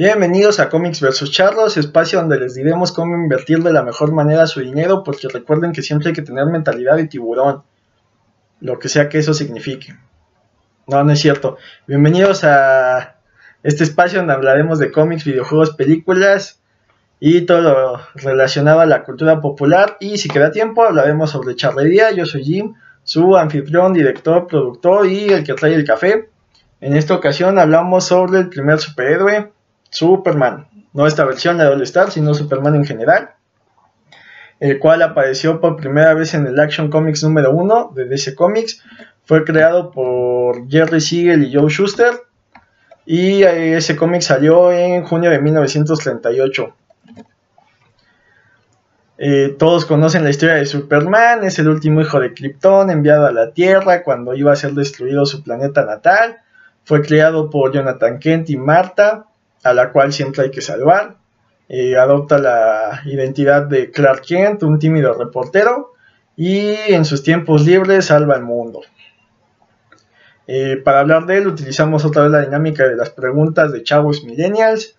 Bienvenidos a Comics vs Charlos, espacio donde les diremos cómo invertir de la mejor manera su dinero, porque recuerden que siempre hay que tener mentalidad de tiburón, lo que sea que eso signifique. No, no es cierto. Bienvenidos a este espacio donde hablaremos de cómics, videojuegos, películas y todo lo relacionado a la cultura popular. Y si queda tiempo, hablaremos sobre charlería. Yo soy Jim, su anfitrión, director, productor y el que trae el café. En esta ocasión hablamos sobre el primer superhéroe, Superman. No esta versión de All Star, sino Superman en general. El cual apareció por primera vez en el Action Comics número 1 de DC Comics. Fue creado por Jerry Siegel y Joe Schuster. Y ese cómic salió en junio de 1938. Eh, todos conocen la historia de Superman, es el último hijo de Krypton enviado a la Tierra cuando iba a ser destruido su planeta natal. Fue creado por Jonathan Kent y Marta, a la cual siempre hay que salvar. Eh, adopta la identidad de Clark Kent, un tímido reportero, y en sus tiempos libres salva el mundo. Eh, para hablar de él utilizamos otra vez la dinámica de las preguntas de chavos millennials.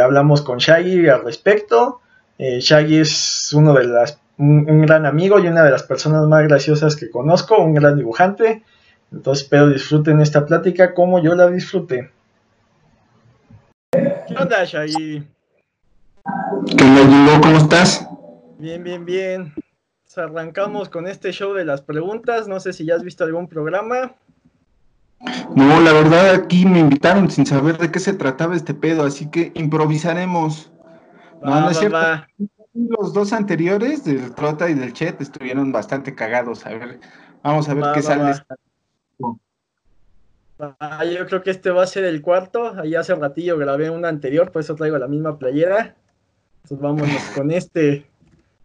hablamos con Shaggy al respecto eh, Shaggy es uno de las, un, gran amigo y una de las personas más graciosas que conozco, un gran dibujante. Entonces espero disfruten esta plática como yo la disfruté. ¿Qué onda, Shaggy? ¿Qué ¿Cómo estás? Bien, bien, bien. arrancamos con este show de las preguntas. No sé si ya has visto algún programa. No, la verdad aquí me invitaron sin saber de qué se trataba este pedo, así que improvisaremos. No, no es cierto. Los dos anteriores, del Trota y del Chet, estuvieron bastante cagados. A ver, vamos a ver qué sale. Ah, yo creo que este va a ser el cuarto. Ahí hace ratillo grabé un anterior, por eso traigo la misma playera. Entonces vámonos con este.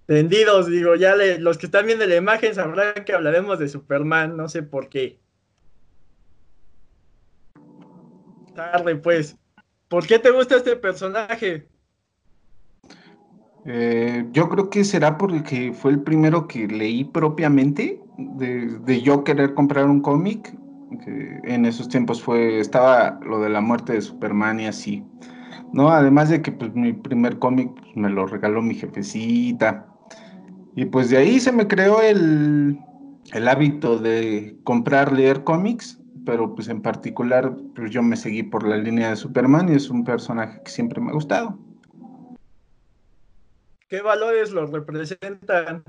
Tendidos, digo, ya los que están viendo la imagen sabrán que hablaremos de Superman, no sé por qué. Tarde, pues. ¿Por qué te gusta este personaje? Eh, yo creo que será porque fue el primero que leí propiamente de, yo querer comprar un cómic. En esos tiempos fue estaba lo de la muerte de Superman y así. ¿no? Además de que pues, mi primer cómic pues, me lo regaló mi jefecita. Y pues de ahí se me creó el, el hábito de comprar, leer cómics, pero pues en particular pues yo me seguí por la línea de Superman y es un personaje que siempre me ha gustado. ¿Qué valores los representan?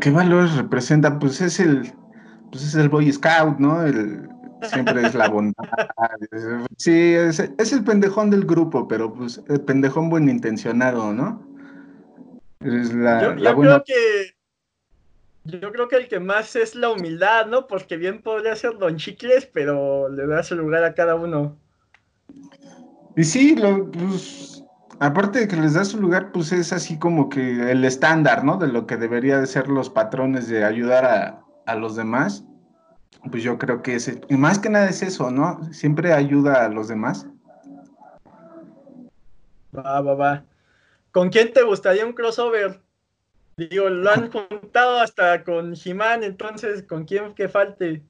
¿Qué valores representan? Pues es el, pues es el Boy Scout, ¿no? El, siempre es la bondad. sí, es, el pendejón del grupo, pero pues el pendejón buen intencionado, ¿no? Es la, yo, creo que yo creo que el que más es la humildad, ¿no? Porque bien podría ser Don Chicles, pero le da su lugar a cada uno. Y sí, lo, pues, aparte de que les da su lugar, pues es así como que el estándar, ¿no? De lo que debería de ser los patrones de ayudar a, a los demás. Pues yo creo que es, y más que nada es eso, ¿no? Siempre ayuda a los demás. Va, va, va. ¿Con quién te gustaría un crossover? Digo, lo han juntado hasta con He-Man, entonces, ¿con quién que falte?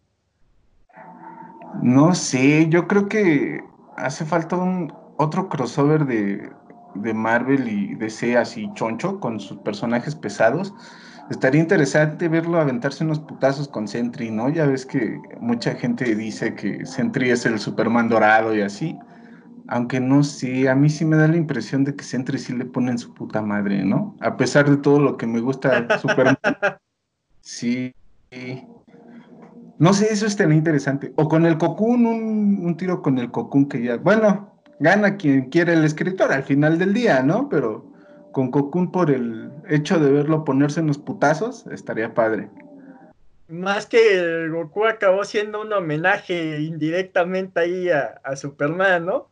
No sé, yo creo que hace falta un otro crossover de, Marvel y DC así choncho con sus personajes pesados. Estaría interesante verlo aventarse unos putazos con Sentry, ¿no? Ya ves que mucha gente dice que Sentry es el Superman dorado y así. Aunque no sé, a mí sí me da la impresión de que Sentry sí le ponen su puta madre, ¿no? A pesar de todo lo que me gusta Superman. sí. No sé, eso estaría interesante. O con el Cocoon, un, tiro con el Cocoon que ya, bueno, gana quien quiere el escritor al final del día, ¿no? Pero con Cocoon por el hecho de verlo ponerse en los putazos, estaría padre. Más que el Goku acabó siendo un homenaje indirectamente ahí a, a Superman, ¿no?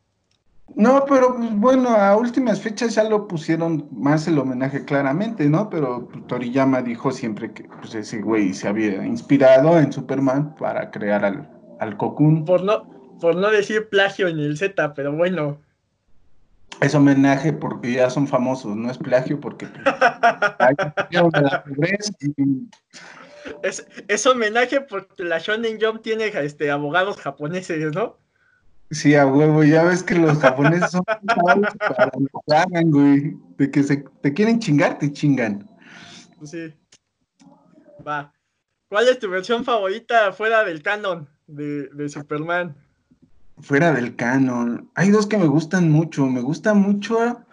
No, pero pues, bueno, a últimas fechas ya lo pusieron más el homenaje claramente, ¿no? Pero Toriyama dijo siempre que pues, ese güey se había inspirado en Superman para crear al, al Cocoon. Por no, por no decir plagio en el Z, pero bueno. Es homenaje porque ya son famosos, no es plagio porque es, es homenaje porque la Shonen Jump tiene este, abogados japoneses, ¿no? Sí, a huevo, ya ves que los japoneses son para que hagan, güey. De que se, te quieren chingar, te chingan. Sí. Va. ¿Cuál es tu versión favorita fuera del canon de, de Superman? Fuera del canon. Hay dos que me gustan mucho. Me gusta mucho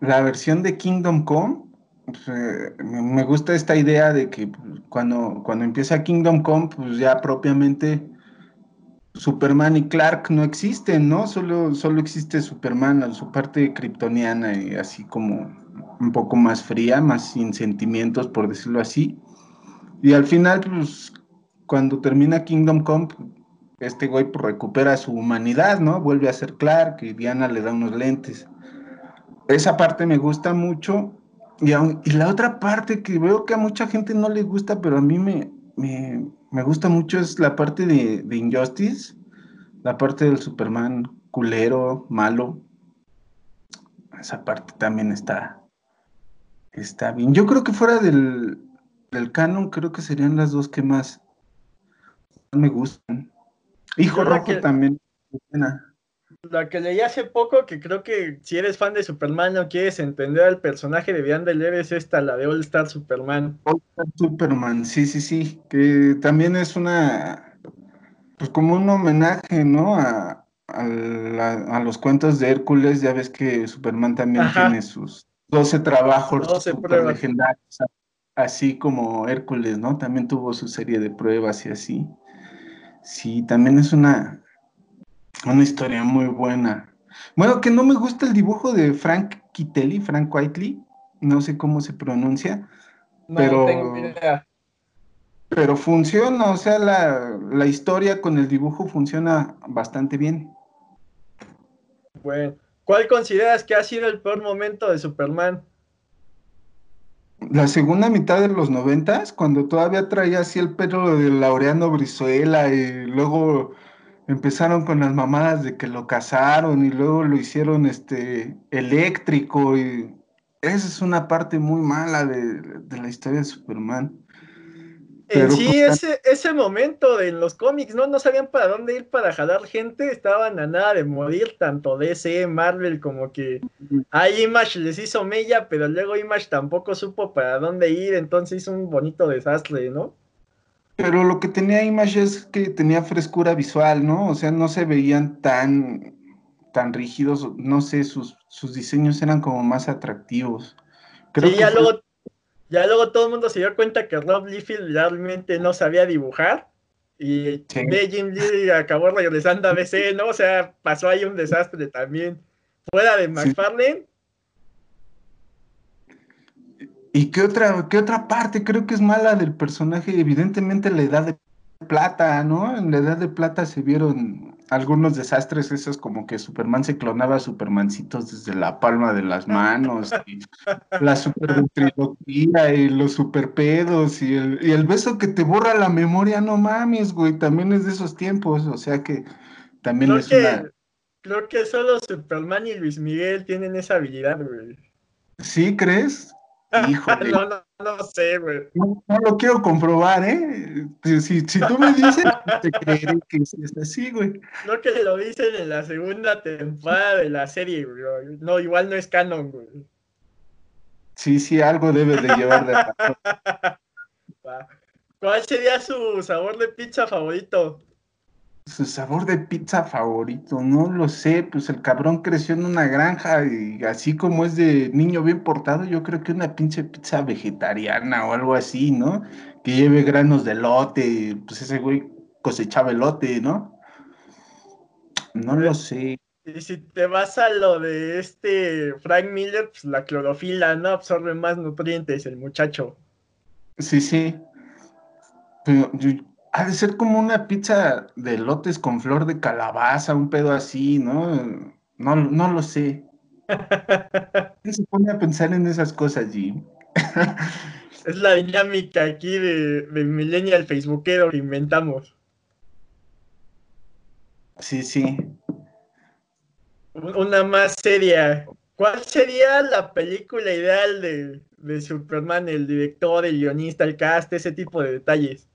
la versión de Kingdom Come. Pues, eh, me gusta esta idea de que cuando, cuando empieza Kingdom Come, pues ya propiamente Superman y Clark no existen, ¿no? Solo, solo existe Superman, su parte kryptoniana y así como un poco más fría, más sin sentimientos, por decirlo así. Y al final, pues, cuando termina Kingdom Come, este güey pues, recupera su humanidad, ¿no? Vuelve a ser Clark y Diana le da unos lentes. Esa parte me gusta mucho. Y, la otra parte que veo que a mucha gente no le gusta, pero a mí me, me, gusta mucho es la parte de, de, Injustice, la parte del Superman culero, malo. Esa parte también está, está bien. Yo creo que fuera del, del canon, creo que serían las dos que más me gustan. Hijo Rojo también. La que leí hace poco, que creo que si eres fan de Superman o quieres entender al personaje de de leer, es esta, la de All Star Superman. All Star Superman, sí, sí, sí. Que también es una. Pues como un homenaje, ¿no? A, a, los cuentos de Hércules. Ya ves que Superman también tiene sus 12 trabajos 12 legendarios así como Hércules, ¿no? También tuvo su serie de pruebas y así. Sí, también es una, una historia muy buena. Bueno, que no me gusta el dibujo de Frank Kitelli, Frank Whiteley, no sé cómo se pronuncia, no, pero... tengo idea. Pero funciona, o sea, la, la historia con el dibujo funciona bastante bien. Bueno, ¿cuál consideras que ha sido el peor momento de Superman? La segunda mitad de los noventas, cuando todavía traía así el pelo de Laureano Brizuela y luego empezaron con las mamadas de que lo casaron y luego lo hicieron este eléctrico y esa es una parte muy mala de, de la historia de Superman en sí, pues, ese, ese momento de los cómics, ¿no? No sabían para dónde ir para jalar gente, estaban a nada de morir, tanto DC, Marvel, como que a Image les hizo mella, pero luego Image tampoco supo para dónde ir, entonces hizo un bonito desastre, ¿no? Pero lo que tenía Image es que tenía frescura visual, ¿no? O sea, no se veían tan, tan rígidos, no sé, sus, sus diseños eran como más atractivos. Creo sí, ya luego ya luego todo el mundo se dio cuenta que Rob Liefeld realmente no sabía dibujar. Y Jim Lee acabó regresando a BC, ¿no? O sea, pasó ahí un desastre también. Fuera de McFarlane. ¿Y qué otra, qué otra parte creo que es mala del personaje? Evidentemente la edad de plata, ¿no? En la edad de plata se vieron algunos desastres esos como que Superman se clonaba a Supermancitos desde la palma de las manos y la superventriloquía y los superpedos y el, y el beso que te borra la memoria, no mames, güey, también es de esos tiempos, o sea que también es una... Creo que solo Superman y Luis Miguel tienen esa habilidad, güey. ¿Sí crees? Híjole. no, no, no sé, güey. No, lo quiero comprobar, ¿eh? Si, si tú me dices, te creeré que es así, güey. Creo que lo dicen en la segunda temporada de la serie, güey. No, igual no es canon, güey. Sí, sí, algo debe de llevar de ¿Cuál sería su sabor de pizza favorito? Su sabor de pizza favorito, no lo sé, pues el cabrón creció en una granja y así como es de niño bien portado, yo creo que una pinche pizza vegetariana o algo así, ¿no? Que lleve granos de lote, pues ese güey cosechaba elote, ¿no? No lo sé. Y si te vas a lo de este Frank Miller, pues la clorofila, ¿no? Absorbe más nutrientes el muchacho. Sí, sí. Pero yo, ha de ser como una pizza de lotes con flor de calabaza, un pedo así, ¿no? No, no lo sé. ¿Quién se pone a pensar en esas cosas, Jim? es la dinámica aquí de, de Millennial Facebookero que inventamos. Sí, sí. Una más seria. ¿Cuál sería la película ideal de, de Superman, el director, el guionista, el cast, ese tipo de detalles?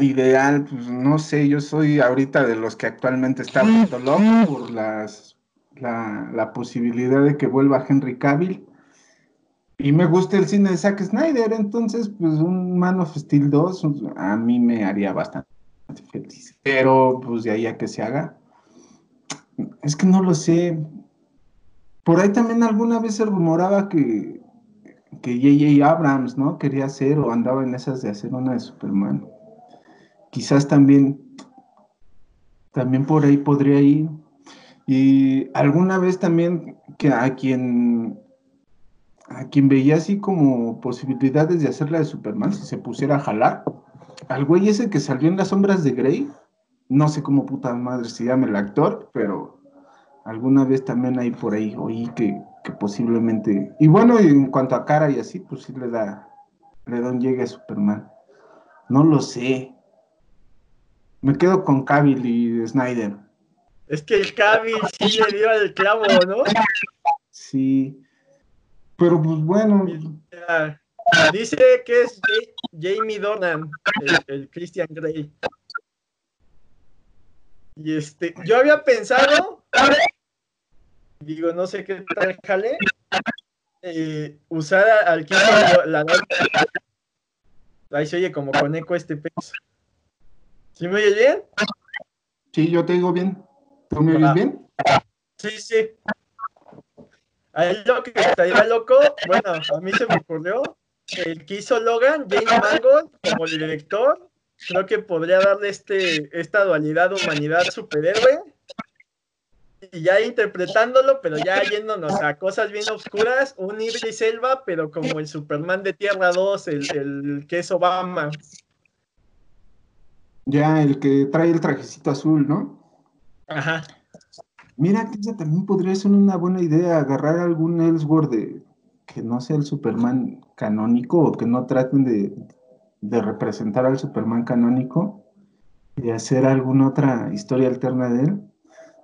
Ideal, pues no sé, yo soy ahorita de los que actualmente está loco por las, la, posibilidad de que vuelva Henry Cavill. Y me gusta el cine de Zack Snyder, entonces pues un Man of Steel 2 a mí me haría bastante feliz. Pero pues de ahí a que se haga, es que no lo sé. Por ahí también alguna vez se rumoraba que que J.J. Abrams, ¿no? Quería hacer o andaba en esas de hacer una de Superman. Quizás también, también por ahí podría ir. Y alguna vez también que a quien, a quien veía así como posibilidades de hacer la de Superman, si se pusiera a jalar, al güey ese que salió en las sombras de Grey, no sé cómo puta madre se llama el actor, pero alguna vez también hay por ahí oí que, posiblemente. Y bueno, en cuanto a cara y así, pues sí le da, le da un llegue a Superman. No lo sé. Me quedo con Cavill y Snyder. Es que el Cavill sí le dio al clavo, ¿no? Sí. Pero pues bueno. Dice que es Jamie Dornan, el, Christian Grey. Y este, yo había pensado digo, no sé qué tal jale, eh, usar al quinto la Ahí se oye como con eco este peso. ¿Sí me oye bien? Sí, yo te digo bien. ¿Tú me oyes bien? Sí, sí. Ahí lo que estaría loco, bueno, a mí se me ocurrió, el que hizo Logan, James Mangold, como director, creo que podría darle este, esta dualidad humanidad-superhéroe y ya interpretándolo, pero ya yéndonos a cosas bien oscuras, un Idris Elba, pero como el Superman de Tierra 2, el, el que es Obama. Ya, el que trae el trajecito azul, ¿no? Ajá. Mira, que esa también podría ser una buena idea, agarrar algún Ellsworth de, que no sea el Superman canónico o que no traten de, de representar al Superman canónico y hacer alguna otra historia alterna de él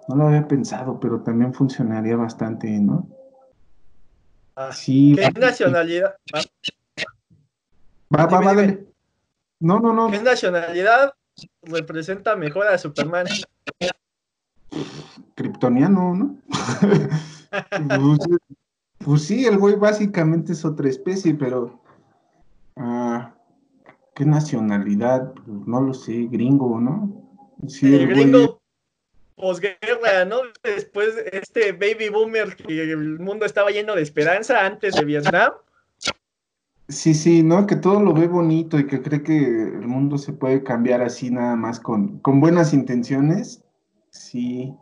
no lo había pensado, pero también funcionaría bastante, ¿no? Ah, sí. ¿Qué nacionalidad? Va, va, va, dale. No, no, no. ¿Qué nacionalidad representa mejor a Superman? Kryptoniano, ¿no? pues, pues, sí, el güey básicamente es otra especie, pero. Ah, ¿Qué nacionalidad? Pues no lo sé, gringo, ¿no? Sí, el, gringo posguerra, ¿no? Después este baby boomer que el mundo estaba lleno de esperanza antes de Vietnam. Sí, sí, ¿no? Que todo lo ve bonito y que cree que el mundo se puede cambiar así nada más con, con buenas intenciones. Sí.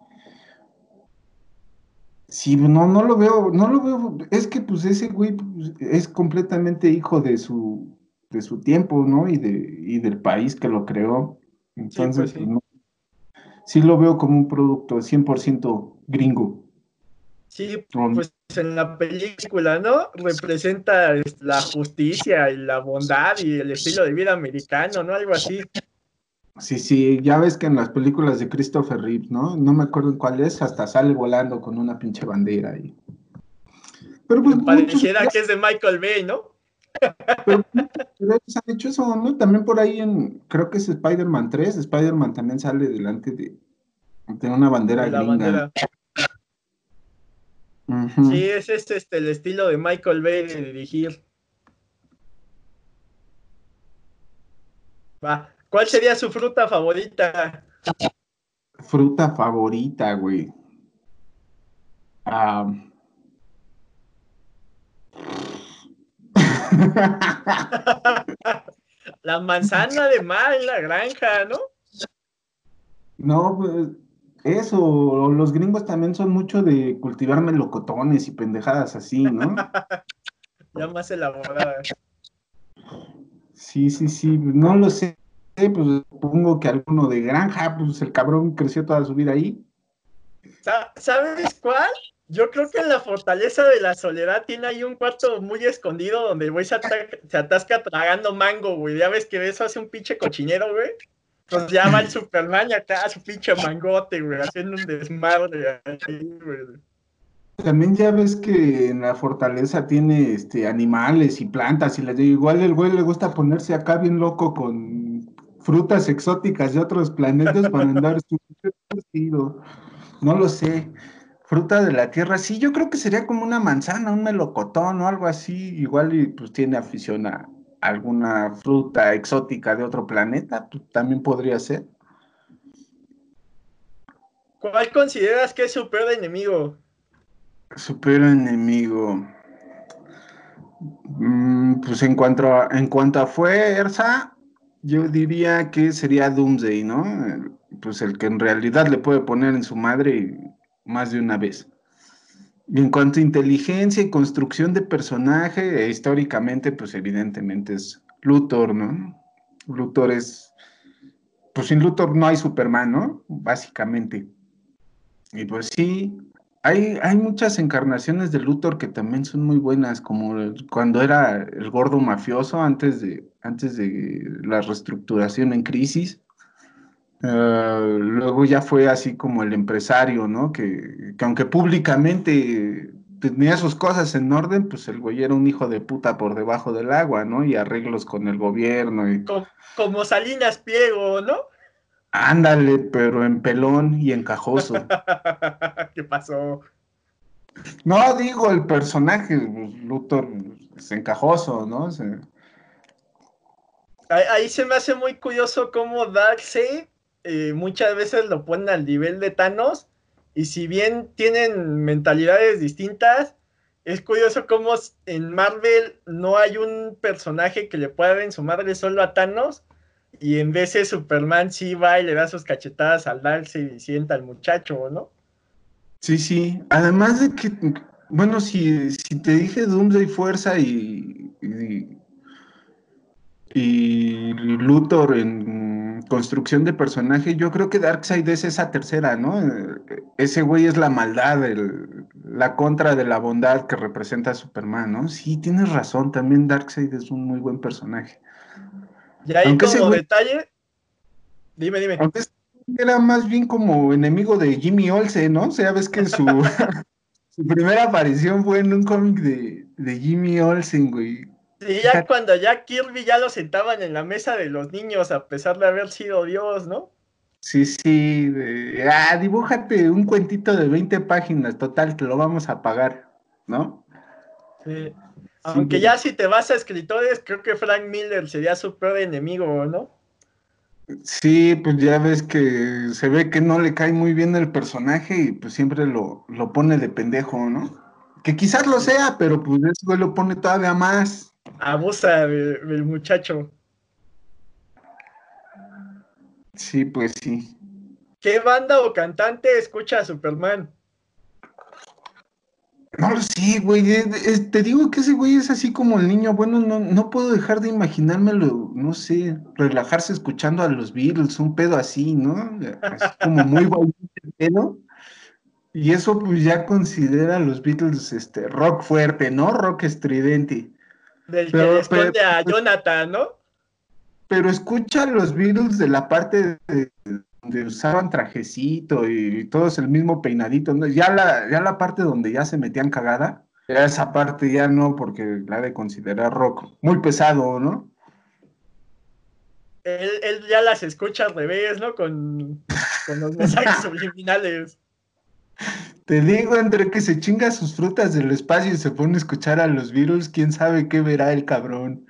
Sí, no, no lo veo, no lo veo. Es que pues ese güey pues, es completamente hijo de su, de su tiempo, ¿no? Y, de, y del país que lo creó. Entonces, pues, no, sí lo veo como un producto 100% gringo. Sí, pues en la película, ¿no? Representa la justicia y la bondad y el estilo de vida americano, ¿no? Algo así. Sí, sí, ya ves que en las películas de Christopher Reeves, ¿no? No me acuerdo en cuál es, hasta sale volando con una pinche bandera ahí. Pero pues. Pareciera que es de Michael Bay, ¿no? Pero, ellos han hecho eso, ¿no? También por ahí en, creo que es Spider-Man 3, Spider-Man también sale delante de, de una bandera gringa. Sí, es este, el estilo de Michael Bay de dirigir. Va. ¿Cuál sería su fruta favorita? Fruta favorita, güey. La manzana de en la granja, ¿no? No, pues eso, los gringos también son mucho de cultivar melocotones y pendejadas así, ¿no? ya más elaboradas. Sí, sí, sí, no lo sé, pues supongo que alguno de granja, pues el cabrón creció toda su vida ahí. ¿Sabes cuál? Yo creo que en la fortaleza de la soledad tiene ahí un cuarto muy escondido donde el güey se, atasca tragando mango, güey. Ya ves que eso hace un pinche cochinero, güey. Pues ya va el Superman y acá su pinche mangote, güey, haciendo un desmadre güey. También ya ves que en la fortaleza tiene este animales y plantas y les digo, igual el güey le gusta ponerse acá bien loco con frutas exóticas de otros planetas para andar su No lo sé. Fruta de la tierra, sí, yo creo que sería como una manzana, un melocotón o algo así. Igual y pues tiene afición a alguna fruta exótica de otro planeta, también podría ser. ¿Cuál consideras que es su peor enemigo? Su peor enemigo. Mm, pues en cuanto a, en cuanto a fuerza, yo diría que sería Doomsday, ¿no? Pues el que en realidad le puede poner en su madre más de una vez. Y en cuanto a inteligencia y construcción de personaje, históricamente, pues evidentemente es Luthor, ¿no? Luthor es. Pues sin Luthor no hay Superman, ¿no? Básicamente. Y pues sí, hay, muchas encarnaciones de Luthor que también son muy buenas, como cuando era el gordo mafioso antes de, antes de la reestructuración en crisis. Eh, luego ya fue así como el empresario, ¿no? Que, aunque públicamente tenía sus cosas en orden, pues el güey era un hijo de puta por debajo del agua, ¿no? Y arreglos con el gobierno. Y... Como, como Salinas Pliego, ¿no? Ándale, pero en pelón y encajoso. ¿Qué pasó? No, digo, el personaje, Luthor, es encajoso, ¿no? Ahí, se me hace muy curioso cómo Darkseid muchas veces lo ponen al nivel de Thanos, y si bien tienen mentalidades distintas, es curioso cómo en Marvel no hay un personaje que le pueda dar en su madre solo a Thanos, y en de Superman sí va y le da sus cachetadas al darse y sienta al muchacho, ¿no? Sí, sí. Además de que, bueno, si, si te dije Doomsday Fuerza y, y, y Luthor en construcción de personaje, yo creo que Darkseid es esa tercera, ¿no? Ese güey es la maldad, el, la contra de la bondad que representa a Superman, ¿no? Sí, tienes razón, también Darkseid es un muy buen personaje. Y ahí como detalle, dime, dime. era más bien como enemigo de Jimmy Olsen, ¿no? O sea, ves que su, su primera aparición fue en un cómic de, Jimmy Olsen, güey. Sí, ya cuando ya Kirby ya lo sentaban en la mesa de los niños, a pesar de haber sido Dios, ¿no? Sí, sí, ah, dibújate un cuentito de 20 páginas, total, te lo vamos a pagar, ¿no? Sí. Aunque ya si te vas a escritores, creo que Frank Miller sería su peor enemigo, ¿no? Sí, pues ya ves que se ve que no le cae muy bien el personaje y pues siempre lo, pone de pendejo, ¿no? Que quizás lo sea, pero pues eso lo pone todavía más. Abusa del muchacho. Sí, pues sí. ¿Qué banda o cantante escucha a Superman? No lo sé, güey. te digo que ese güey es así como el niño. Bueno, no, no puedo dejar de imaginármelo, no sé, relajarse escuchando a los Beatles, un pedo así, ¿no? Así como muy pedo. Y eso pues ya considera a los Beatles este rock fuerte, ¿no? Rock estridente. Del que le esconde a Jonathan, ¿no? Pero escucha los Beatles de la parte de, donde usaban trajecito y, todos el mismo peinadito, ya, la, ya la parte donde ya se metían cagada, ya esa parte ya no, porque la de considerar rock muy pesado, ¿no? Él, ya las escucha al revés, ¿no? Con, con los mensajes subliminales. Te digo, entre que se chinga sus frutas del espacio y se pone a escuchar a los virus, quién sabe qué verá el cabrón.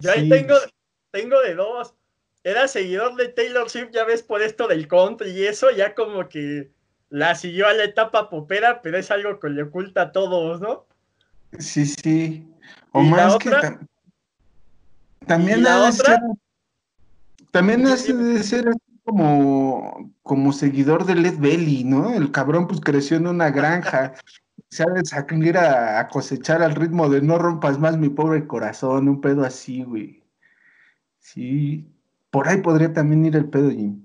Yo ahí tengo, tengo de dos era seguidor de Taylor Swift, ya ves, por esto del country y eso, ya como que la siguió a la etapa popera, pero es algo que le oculta a todos, ¿no? Sí, sí. O más que también de ser, también hace de ser como, como seguidor de Led Belly, ¿no? El cabrón pues creció en una granja. de salir a, a, cosechar al ritmo de no rompas más mi pobre corazón, un pedo así, güey. Sí, por ahí podría también ir el pedo, Jim.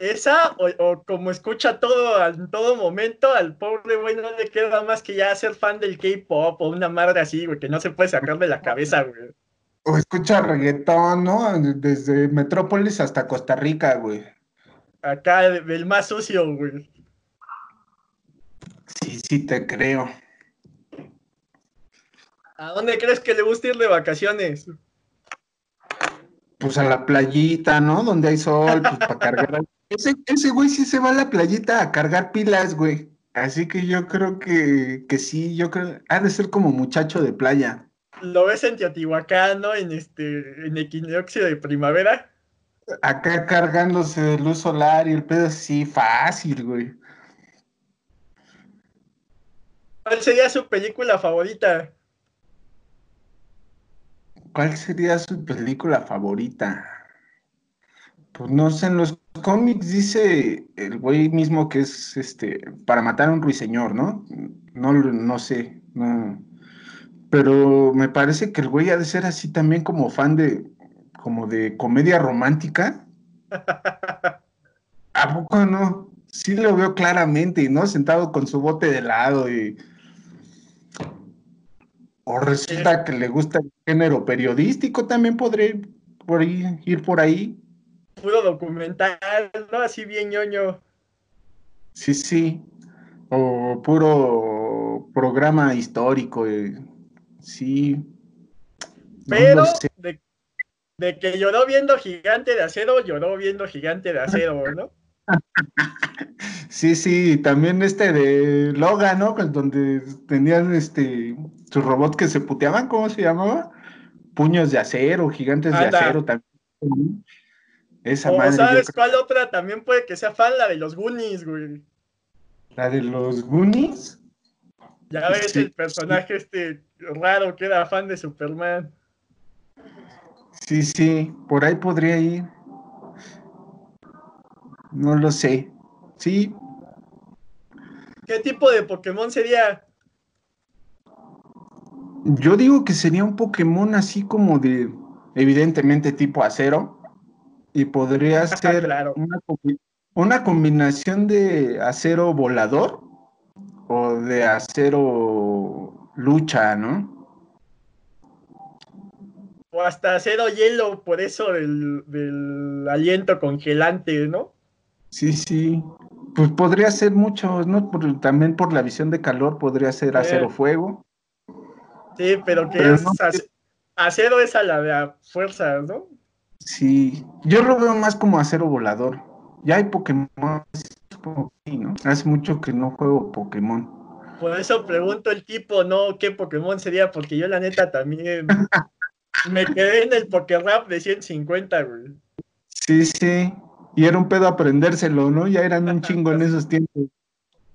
Esa, o, como escucha todo en todo momento, al pobre güey no le queda más que ya ser fan del K-pop o una madre así, güey, que no se puede sacar de la cabeza, güey. O escucha reggaetón, ¿no? Desde Metrópolis hasta Costa Rica, güey. Acá, el más sucio, güey. Sí, sí, te creo. ¿A dónde crees que le gusta ir de vacaciones? pues a la playita, ¿no? Donde hay sol, pues para cargar. Ese, ese güey sí se va a la playita a cargar pilas, güey. Así que yo creo que, que sí, yo creo, ha de ser como muchacho de playa. ¿Lo ves en Teotihuacán, ¿no? En este, en equinoccio de primavera. Acá cargándose de luz solar y el pedo así fácil, güey. ¿Cuál sería su película favorita? ¿Cuál sería su película favorita? Pues no sé, en los cómics dice el güey mismo que es este para matar a un ruiseñor, ¿no? No, no sé, no. Pero me parece que el güey ha de ser así también como fan de como de comedia romántica. ¿A poco no? Sí lo veo claramente, ¿no? Sentado con su bote de helado y o resulta que le gusta el género periodístico, también podría ir por ahí. Ir por ahí. Puro documental, ¿no? Así bien ñoño. Sí, sí. O puro programa histórico. Eh. Sí. Pero de, de, que lloró viendo Gigante de Acero, lloró viendo Gigante de Acero, ¿no? Sí, sí, también este de Logan, ¿no? Donde tenían este su robot que se puteaban, ¿cómo se llamaba? Puños de acero, gigantes de acero también. Esa o ¿sabes cuál otra también puede que sea fan? La de los Goonies, güey. ¿La de los Goonies? Ya ves el personaje este raro que era fan de Superman. Sí, sí, por ahí podría ir. No lo sé. Sí. ¿Qué tipo de Pokémon sería? Yo digo que sería un Pokémon así como de, evidentemente tipo acero, y podría ser una, combinación de acero volador o de acero lucha, ¿no? O hasta acero hielo, por eso del, del aliento congelante, ¿no? Sí, sí. Pues podría ser mucho, ¿no? también por la visión de calor podría ser acero fuego. Sí, pero que es acero es a la de fuerza, ¿no? Sí, yo lo veo más como acero volador. Ya hay Pokémon, ¿no? Hace mucho que no juego Pokémon. Por eso pregunto el tipo, ¿no? ¿Qué Pokémon sería? Porque yo la neta también me quedé en el Pokérap de 150, güey. Sí, sí. Y era un pedo aprendérselo, ¿no? Ya eran un chingo en esos tiempos.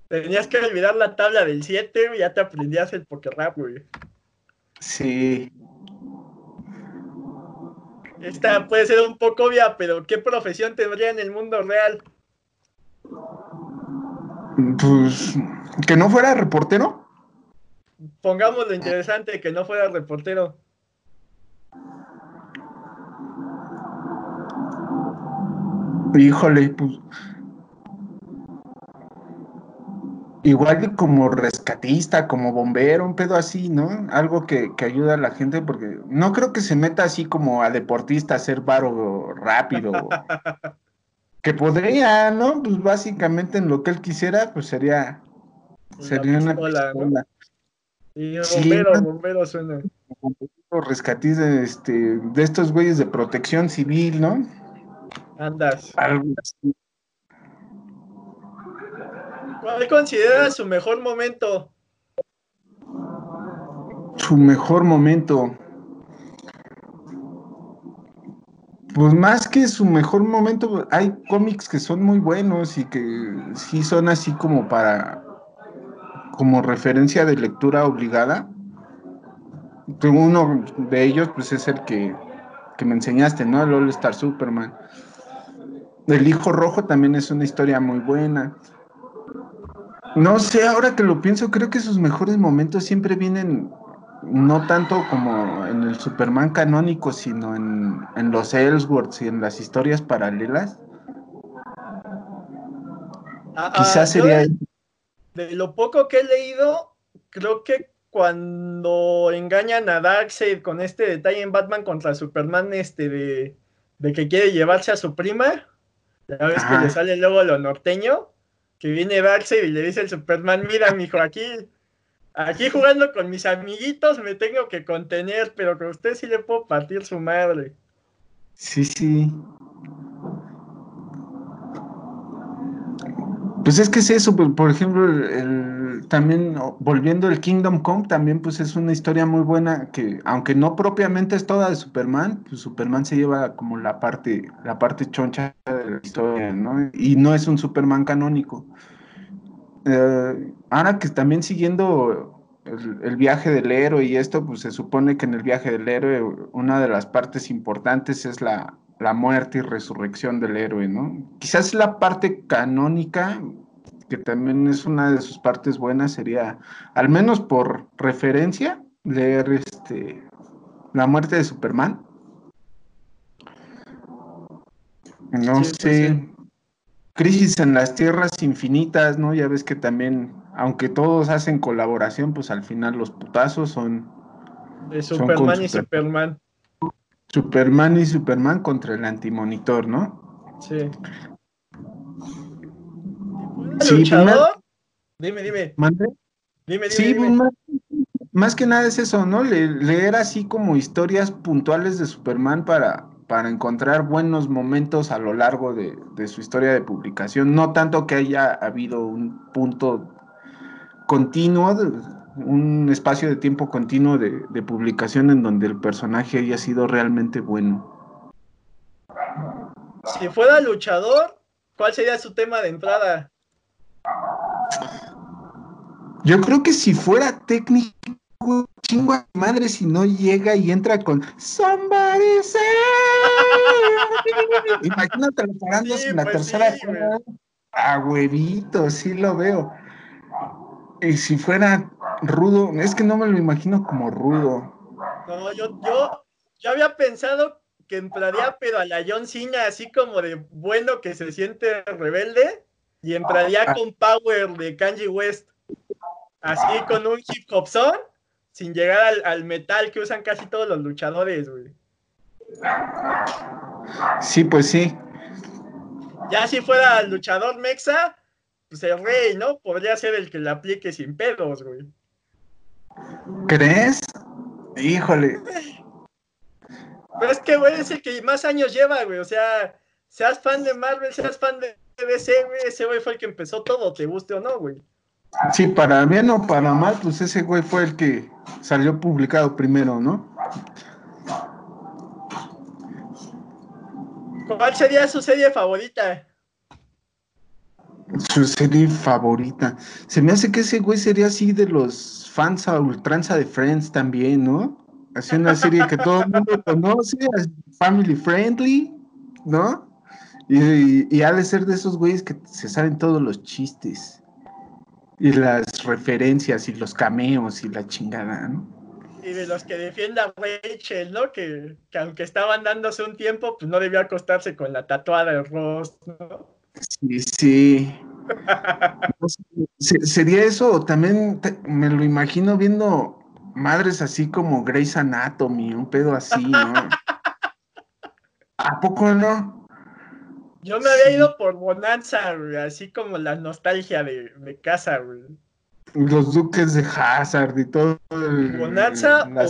Tenías que olvidar la tabla del 7, y ya te aprendías el Rap, güey. Sí. Esta puede ser un poco obvia, pero ¿qué profesión tendría en el mundo real? Pues que no fuera reportero. Pongamos lo interesante, que no fuera reportero. Híjole, pues. Igual como rescatista, como bombero, un pedo así, ¿no? Algo que, que ayuda a la gente, porque no creo que se meta así como a deportista a hacer varo rápido. que podría, ¿no? Pues básicamente en lo que él quisiera, pues sería, sería una pistola. Y bombero, bombero suena. Rescatista este, de estos güeyes de protección civil, ¿no? Andas. ¿Cuál considera su mejor momento? Su mejor momento. Pues más que su mejor momento, hay cómics que son muy buenos y que sí son así como para, como referencia de lectura obligada. Uno de ellos, pues es el que, que me enseñaste, ¿no? El All Star Superman. El Hijo Rojo también es una historia muy buena. No sé, ahora que lo pienso, creo que sus mejores momentos siempre vienen no tanto como en el Superman canónico, sino en, los Ellsworths y en las historias paralelas. Ah, Quizás ah, sería... De, lo poco que he leído, creo que cuando engañan a Darkseid con este detalle en Batman contra Superman, este de, de que quiere llevarse a su prima, ya ves que le sale luego lo norteño, que viene Darkseid y le dice el Superman, mira, mijo, aquí, aquí jugando con mis amiguitos me tengo que contener, pero con usted sí le puedo partir su madre. Sí, sí. Pues es que es eso, por ejemplo, también volviendo al Kingdom Come, también pues es una historia muy buena que, aunque no propiamente es toda de Superman, pues Superman se lleva como la parte, la parte choncha de la historia, ¿no? Y no es un Superman canónico. Eh, ahora que también siguiendo el, el, viaje del héroe y esto, pues se supone que en el viaje del héroe una de las partes importantes es la, la muerte y resurrección del héroe, ¿no? Quizás la parte canónica, que también es una de sus partes buenas, sería, al menos por referencia, leer este La muerte de Superman. No sé. Crisis en las Tierras Infinitas, ¿no? Ya ves que también, aunque todos hacen colaboración, pues al final los putazos son. De Superman y Superman. Superman y Superman contra el antimonitor, ¿no? Sí. sí luchador? Dime, dime. Dime, dime, sí, Más, que nada es eso, ¿no? leer así como historias puntuales de Superman para, para encontrar buenos momentos a lo largo de, de su historia de publicación. No tanto que haya habido un punto continuo un espacio de tiempo continuo de, publicación en donde el personaje haya sido realmente bueno. Si fuera luchador, ¿cuál sería su tema de entrada? Yo creo que si fuera técnico, chingo a madre si no llega y entra con Somebody Imagínate parándose en la pues tercera a huevito, sí lo veo. Y si fuera rudo, es que no me lo imagino como rudo. No, yo, yo, yo había pensado que entraría, pero a la John Cena, así como de bueno que se siente rebelde, y entraría ah. con Power de Kanji West. Así con un hip hop son, sin llegar al, al, metal que usan casi todos los luchadores, güey. Sí, pues sí. Ya si fuera luchador mexa, pues el rey, ¿no? Podría ser el que le aplique sin pedos, güey. ¿Crees? Híjole. Pero es que, güey, es el que más años lleva, güey. O sea, seas fan de Marvel, seas fan de DC, güey, ese güey fue el que empezó todo, te guste o no, güey. Sí, para bien o para mal, pues ese güey fue el que salió publicado primero, ¿no? ¿Cuál sería su serie favorita? Su serie favorita. Se me hace que ese güey sería así de los fans a ultranza de Friends también, ¿no? Así una serie que todo el mundo conoce, family friendly, ¿no? Y, ha de ser de esos güeyes que se saben todos los chistes. Y las referencias y los cameos y la chingada, ¿no? Y de los que defienda Rachel, ¿no? Que, que aunque estaban dándose un tiempo, pues no debió acostarse con la tatuada de Ross, ¿no? Sí, sí. ¿Sería eso? También me lo imagino viendo madres así como Grey's Anatomy, un pedo así, ¿no? ¿A poco no? Yo me había ido por Bonanza, así como la nostalgia de, casa, güey. Los duques de Hazard y todo. Bonanza o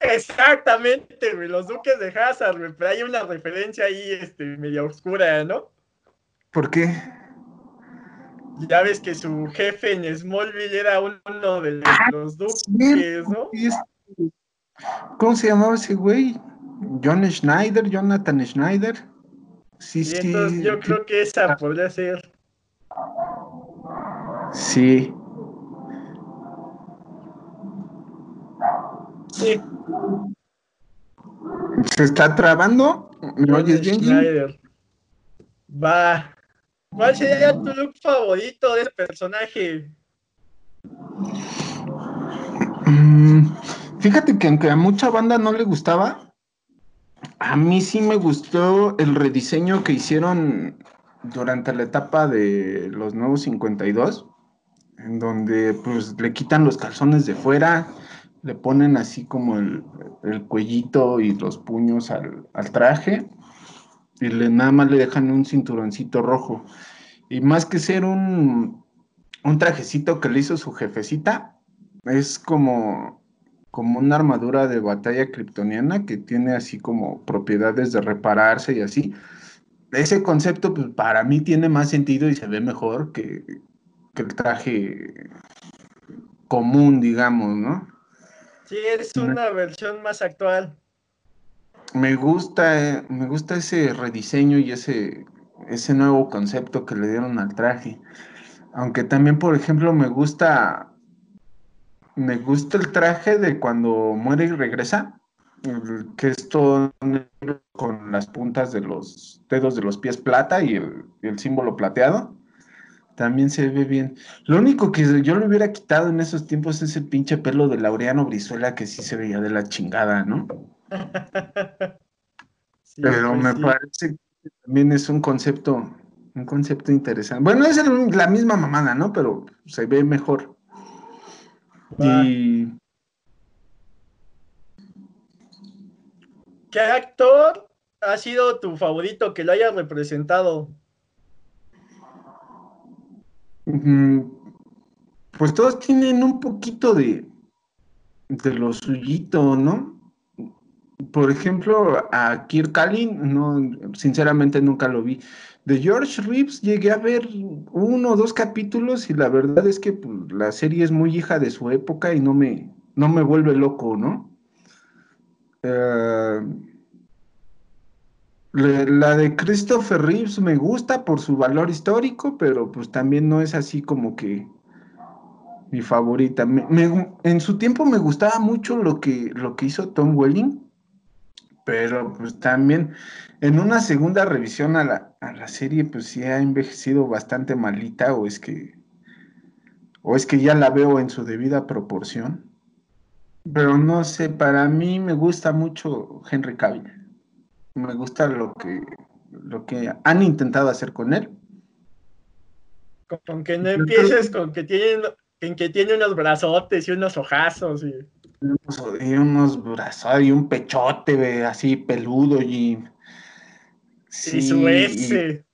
Exactamente, güey, los duques de Hazard, güey, pero hay una referencia ahí, este, media oscura, ¿no? ¿Por qué? Ya ves que su jefe en Smallville era uno de los, ah, duques, ¿no? ¿Cómo se llamaba ese güey? John Schneider, Jonathan Schneider. Sí, sí. Entonces yo creo que esa podría ser. Sí. Sí. ¿Se está trabando? ¿Me oyes bien? Va. ¿Cuál sería tu look favorito de ese personaje? Mm, fíjate que aunque a mucha banda no le gustaba, a mí sí me gustó el rediseño que hicieron durante la etapa de los nuevos 52, en donde pues le quitan los calzones de fuera, le ponen así como el, cuellito y los puños al, traje y le, nada más le dejan un cinturoncito rojo. Y más que ser un, un trajecito que le hizo su jefecita, es como como una armadura de batalla kryptoniana que tiene así como propiedades de repararse y así. Ese concepto, pues para mí tiene más sentido y se ve mejor que, que el traje común, digamos, ¿no? Sí, es una versión más actual. Me gusta, me gusta ese rediseño y ese, ese nuevo concepto que le dieron al traje. Aunque también, por ejemplo, me gusta me gusta el traje de cuando muere y regresa, que es todo negro con las puntas de los dedos de los pies plata y el, símbolo plateado. También se ve bien. Lo único que yo le hubiera quitado en esos tiempos es el pinche pelo de Laureano Brizuela que sí se veía de la chingada, ¿no? Pero pues me parece que también es un concepto, un concepto interesante. Bueno, es la misma mamada, ¿no? Pero se ve mejor. Y... ¿Qué actor ha sido tu favorito que lo haya representado? Pues todos tienen un poquito de, de lo suyito, ¿no? Por ejemplo, a Kirk Kalin, no, sinceramente nunca lo vi. De George Reeves llegué a ver uno o dos capítulos y la verdad es que pues, la serie es muy hija de su época y no me, no me vuelve loco, ¿no? Eh, la de Christopher Reeves me gusta por su valor histórico, pero pues también no es así como que mi favorita. en su tiempo me gustaba mucho lo que, lo que hizo Tom Welling, pero pues también en una segunda revisión a la, serie, pues sí ha envejecido bastante malita, o es que, o es que ya la veo en su debida proporción. Pero no sé, para mí me gusta mucho Henry Cavill. Me gusta lo que, lo que han intentado hacer con él. Con que no empieces con que tiene, en que tiene unos brazotes y unos ojazos y, y unos brazos y un pechote así peludo y Sí, su S.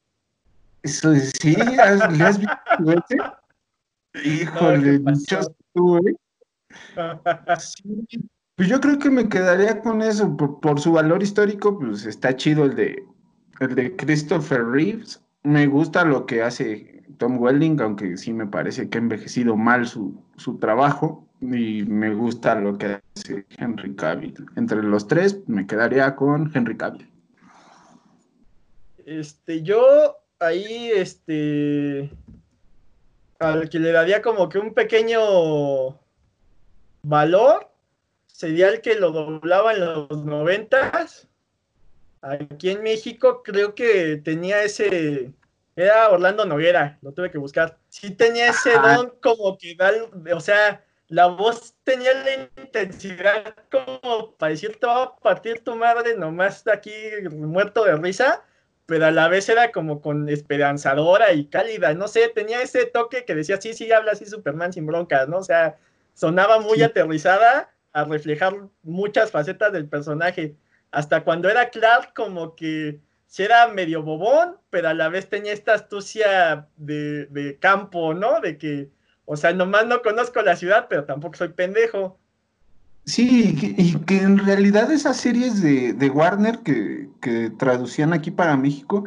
Sí, ¿le has visto su S? Híjole, muchos tú, ¿eh? Pues yo creo que me quedaría con eso, por, su valor histórico, pues está chido el de, el de Christopher Reeves. Me gusta lo que hace Tom Welding, aunque sí me parece que ha envejecido mal su, su trabajo. Y me gusta lo que hace Henry Cavill. Entre los tres, me quedaría con Henry Cavill. Este, yo ahí, este, al que le daría como que un pequeño valor, sería el que lo doblaba en los noventas. Aquí en México creo que tenía ese, era Orlando Noguera, lo tuve que buscar. Sí tenía ese don como que da, o sea, la voz tenía la intensidad como para decir te va a partir tu madre nomás aquí muerto de risa, pero a la vez era como con esperanzadora y cálida, no sé, tenía ese toque que decía, sí, sí, habla así Superman sin broncas, ¿no? O sea, sonaba muy aterrizada a reflejar muchas facetas del personaje. Hasta cuando era Clark, como que sí era medio bobón, pero a la vez tenía esta astucia de, de campo, ¿no? De que, o sea, nomás no conozco la ciudad, pero tampoco soy pendejo. Sí, y que, en realidad esas series de, Warner que, traducían aquí para México,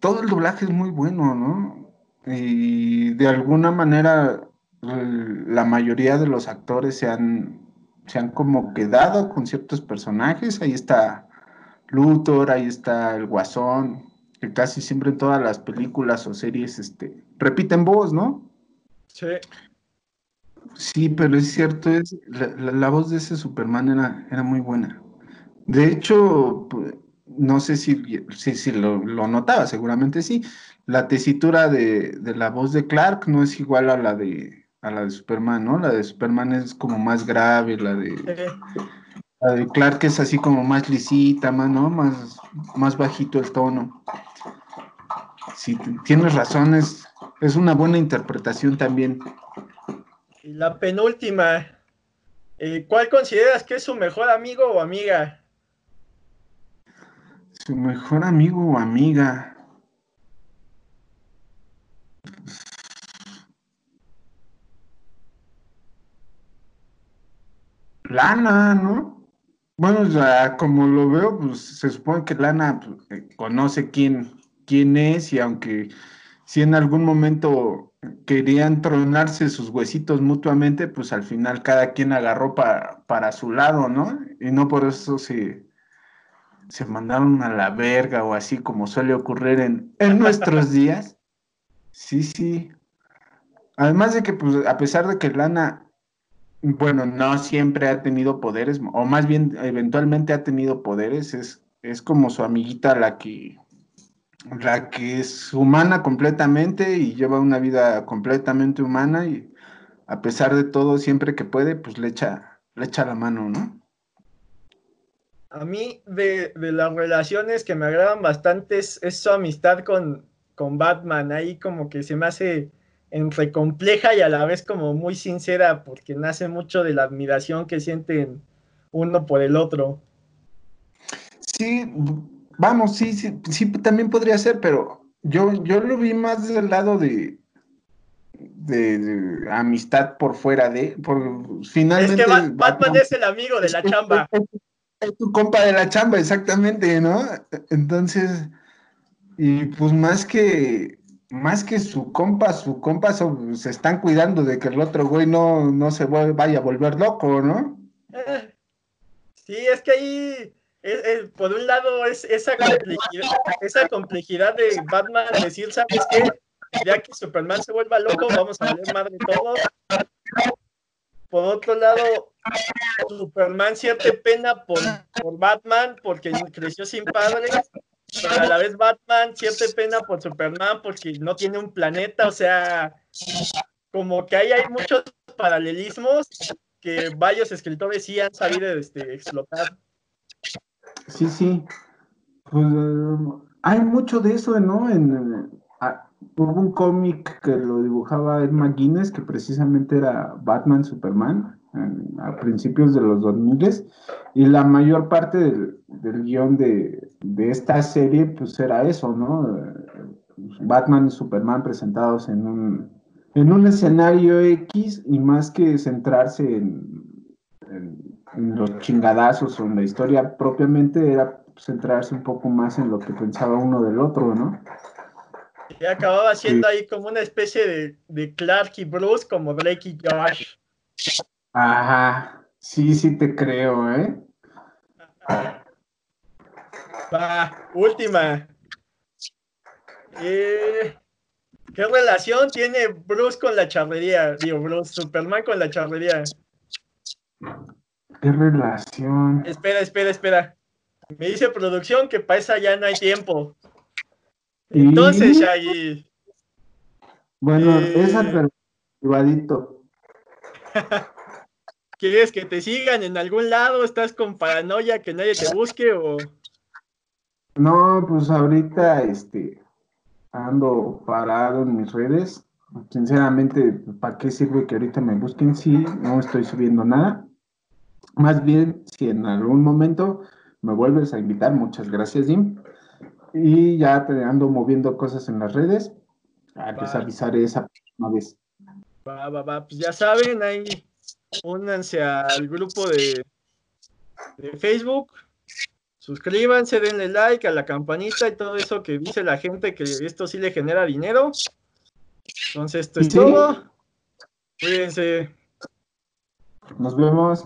todo el doblaje es muy bueno, ¿no? Y de alguna manera la mayoría de los actores se han, se han como quedado con ciertos personajes. Ahí está Luthor, ahí está el Guasón, que casi siempre en todas las películas o series este, repiten voz, ¿no? Sí. Sí, pero es cierto, es, la, voz de ese Superman era, era, muy buena. De hecho, pues, no sé si, si, lo, notaba, seguramente sí. La tesitura de, la voz de Clark no es igual a la de a la de Superman, ¿no? La de Superman es como más grave, la de, la de Clark es así como más lisita, más, ¿no? Más, más bajito el tono. Sí, tienes razón, es, es una buena interpretación también. Y la penúltima, eh, ¿cuál consideras que es su mejor amigo o amiga? Su mejor amigo o amiga. Lana, ¿no? Bueno, ya como lo veo, pues se supone que Lana pues, eh, conoce quién, quién es y aunque si en algún momento querían tronarse sus huesitos mutuamente, pues al final cada quien agarró para su lado, ¿no? Y no por eso se, se mandaron a la verga o así como suele ocurrir en, en nuestros días. Sí, sí. Además de que, pues, a pesar de que Lana, bueno, no siempre ha tenido poderes, o más bien eventualmente ha tenido poderes, es, es como su amiguita la que, la que es humana completamente y lleva una vida completamente humana y a pesar de todo, siempre que puede, pues le echa, le echa la mano, ¿no? A mí de, las relaciones que me agradan bastante es, su amistad con, con Batman. Ahí como que se me hace entre compleja y a la vez como muy sincera porque nace mucho de la admiración que sienten uno por el otro. Sí, vamos, sí, sí, sí, también podría ser, pero yo, yo lo vi más del lado de, de, amistad por fuera de, por finalmente. Es que Batman, es el amigo de la chamba. Es, tu compa de la chamba, exactamente, ¿no? Entonces, y pues más que, más que su compa, su compa se están cuidando de que el otro güey no, no se vaya a volver loco, ¿no? Eh, sí, es que ahí por un lado es esa complejidad, esa complejidad de Batman decir, ¿sabes qué? Ya que Superman se vuelva loco, vamos a ver madre todos. Por otro lado, Superman siente pena por Batman porque creció sin padres, pero a la vez Batman siente pena por Superman porque no tiene un planeta, o sea, como que ahí hay muchos paralelismos que varios escritores sí han sabido este, explotar. Sí, sí. Pues hay mucho de eso, ¿no? En, ah, hubo un cómic que lo dibujaba Ed McGuinness, que precisamente era Batman Superman, a principios de los 2000 y la mayor parte del, guion de, esta serie, pues era eso, ¿no? Batman y Superman presentados en un, en un escenario X y más que centrarse en los chingadazos o en la historia propiamente era centrarse un poco más en lo que pensaba uno del otro, ¿no? Y acababa siendo ahí como una especie de, de, Clark y Bruce, como Drake y Josh. Ajá, sí, sí te creo, ¿eh? Va, última. Eh, ¿Qué relación tiene Bruce con la charrería? Digo, Bruce, Superman con la charrería. ¿Qué relación? Espera, espera, espera. Me dice producción que para esa ya no hay tiempo. Entonces, Shaggy. Bueno, eh, esa pero privadito. ¿Quieres que te sigan en algún lado? ¿Estás con paranoia que nadie te busque o...? No, pues ahorita este ando parado en mis redes. Sinceramente, ¿para qué sirve que ahorita me busquen si no estoy subiendo nada? Más bien, si en algún momento me vuelves a invitar, muchas gracias, Jim. Y ya te ando moviendo cosas en las redes. Ah, les avisaré esa próxima vez. Va, va, va. Pues ya saben, ahí únanse al grupo de, de Facebook. Suscríbanse, denle like a la campanita y todo eso que dice la gente que esto sí le genera dinero. Entonces, esto es todo. Cuídense. Nos vemos.